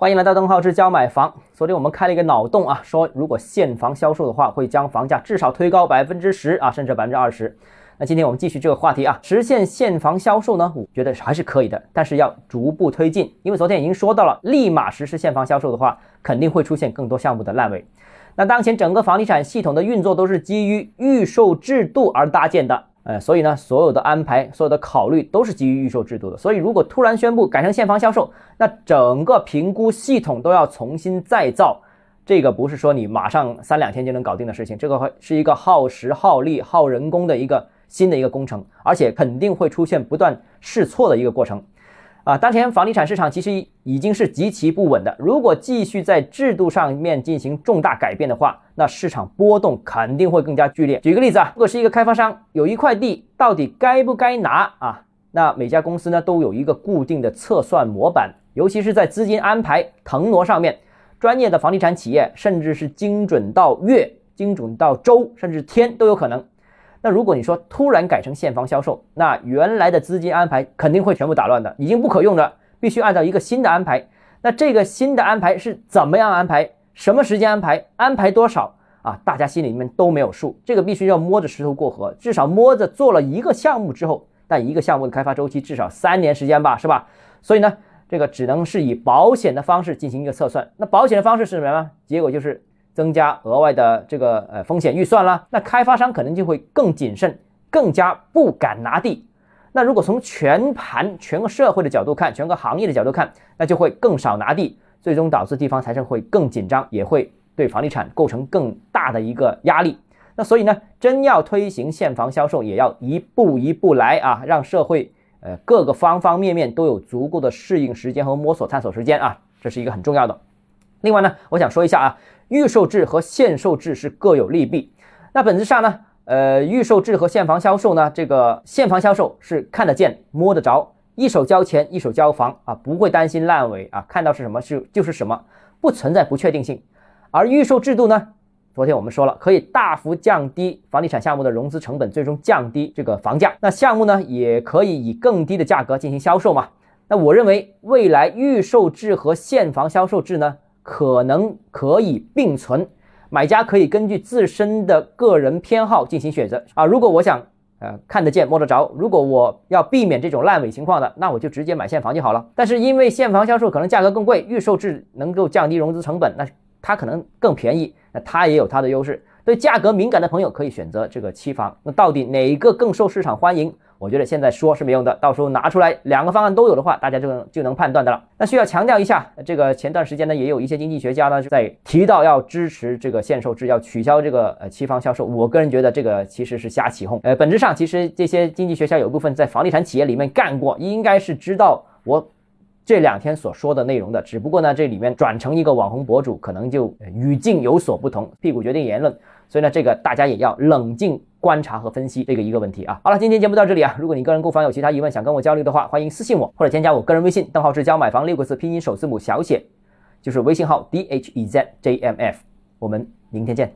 欢迎来到邓浩志教买房。昨天我们开了一个脑洞啊，说如果现房销售的话，会将房价至少推高百分之十啊，甚至百分之二十。那今天我们继续这个话题啊，实现现房销售呢，我觉得还是可以的，但是要逐步推进。因为昨天已经说到了，立马实施现房销售的话，肯定会出现更多项目的烂尾。那当前整个房地产系统的运作都是基于预售制度而搭建的。呃，所以呢，所有的安排、所有的考虑都是基于预售制度的。所以，如果突然宣布改成现房销售，那整个评估系统都要重新再造。这个不是说你马上三两天就能搞定的事情，这个会是一个耗时、耗力、耗人工的一个新的一个工程，而且肯定会出现不断试错的一个过程。啊，当前房地产市场其实已经是极其不稳的。如果继续在制度上面进行重大改变的话，那市场波动肯定会更加剧烈。举个例子啊，如果是一个开发商有一块地，到底该不该拿啊？那每家公司呢都有一个固定的测算模板，尤其是在资金安排腾挪上面，专业的房地产企业甚至是精准到月、精准到周，甚至天都有可能。那如果你说突然改成现房销售，那原来的资金安排肯定会全部打乱的，已经不可用的，必须按照一个新的安排。那这个新的安排是怎么样安排？什么时间安排？安排多少啊？大家心里面都没有数，这个必须要摸着石头过河，至少摸着做了一个项目之后，但一个项目的开发周期至少三年时间吧，是吧？所以呢，这个只能是以保险的方式进行一个测算。那保险的方式是什么呢？结果就是。增加额外的这个呃风险预算啦，那开发商可能就会更谨慎，更加不敢拿地。那如果从全盘全个社会的角度看，全个行业的角度看，那就会更少拿地，最终导致地方财政会更紧张，也会对房地产构成更大的一个压力。那所以呢，真要推行现房销售，也要一步一步来啊，让社会呃各个方方面面都有足够的适应时间和摸索探索时间啊，这是一个很重要的。另外呢，我想说一下啊。预售制和限售制是各有利弊。那本质上呢，呃，预售制和现房销售呢，这个现房销售是看得见、摸得着，一手交钱一手交房啊，不会担心烂尾啊，看到是什么是就是什么，不存在不确定性。而预售制度呢，昨天我们说了，可以大幅降低房地产项目的融资成本，最终降低这个房价。那项目呢，也可以以更低的价格进行销售嘛。那我认为未来预售制和现房销售制呢？可能可以并存，买家可以根据自身的个人偏好进行选择啊。如果我想呃看得见摸得着，如果我要避免这种烂尾情况的，那我就直接买现房就好了。但是因为现房销售可能价格更贵，预售制能够降低融资成本，那它可能更便宜，那它也有它的优势。对价格敏感的朋友可以选择这个期房。那到底哪一个更受市场欢迎？我觉得现在说是没用的，到时候拿出来两个方案都有的话，大家就能就能判断的了。那需要强调一下，这个前段时间呢，也有一些经济学家呢在提到要支持这个限售制，要取消这个呃期房销售。我个人觉得这个其实是瞎起哄。呃，本质上其实这些经济学家有部分在房地产企业里面干过，应该是知道我这两天所说的内容的。只不过呢，这里面转成一个网红博主，可能就语境有所不同，屁股决定言论。所以呢，这个大家也要冷静观察和分析这个一个问题啊。好了，今天节目到这里啊。如果你个人购房有其他疑问，想跟我交流的话，欢迎私信我或者添加我个人微信，邓浩是教买房六个字拼音首字母小写，就是微信号 d h e z j m f。我们明天见。